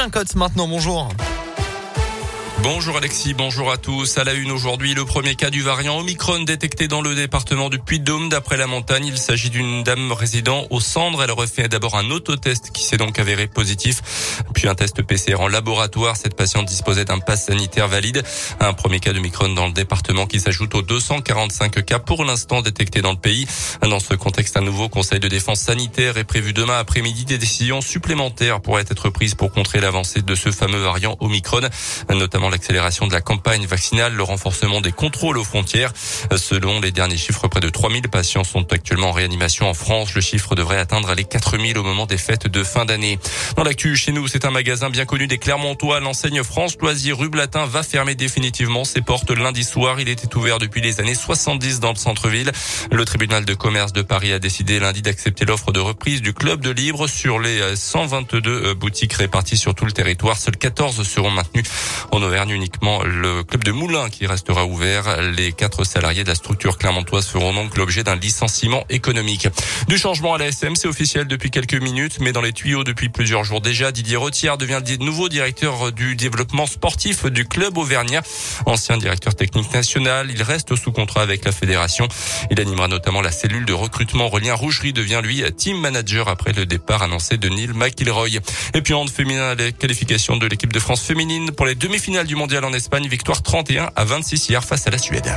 Colin Cotte maintenant, bonjour. Bonjour Alexis, bonjour à tous. À la une aujourd'hui, le premier cas du variant Omicron détecté dans le département du Puy-de-Dôme. D'après la montagne, il s'agit d'une dame résidant au Cendres. Elle aurait fait d'abord un autotest qui s'est donc avéré positif, puis un test PCR en laboratoire. Cette patiente disposait d'un pass sanitaire valide. Un premier cas d'Omicron dans le département qui s'ajoute aux 245 cas pour l'instant détectés dans le pays. Dans ce contexte, un nouveau conseil de défense sanitaire est prévu demain après-midi. Des décisions supplémentaires pourraient être prises pour contrer l'avancée de ce fameux variant Omicron, notamment l'accélération de la campagne vaccinale, le renforcement des contrôles aux frontières. Selon les derniers chiffres, près de 3000 patients sont actuellement en réanimation en France. Le chiffre devrait atteindre les 4000 au moment des fêtes de fin d'année. Dans l'actu, chez nous, c'est un magasin bien connu des Clermontois. L'enseigne France Loisirs rue Blatin va fermer définitivement ses portes lundi soir. Il était ouvert depuis les années 70 dans le centre-ville. Le tribunal de commerce de Paris a décidé lundi d'accepter l'offre de reprise du club de libre sur les 122 boutiques réparties sur tout le territoire. Seules 14 seront maintenues en Auvergne uniquement le club de Moulins qui restera ouvert. Les quatre salariés de la structure clermontoise feront donc l'objet d'un licenciement économique. Du changement à la SM, c'est officiel depuis quelques minutes, mais dans les tuyaux depuis plusieurs jours déjà. Didier Retière devient le nouveau directeur du développement sportif du club auvergnat. Ancien directeur technique national, il reste sous contrat avec la fédération. Il animera notamment la cellule de recrutement. Relien Rougerie devient lui team manager après le départ annoncé de Neil McIlroy. Et puis en féminin, la qualification de l'équipe de France féminine pour les demi-finales du mondial en Espagne. Victoire 31 à 26 hier face à la Suède.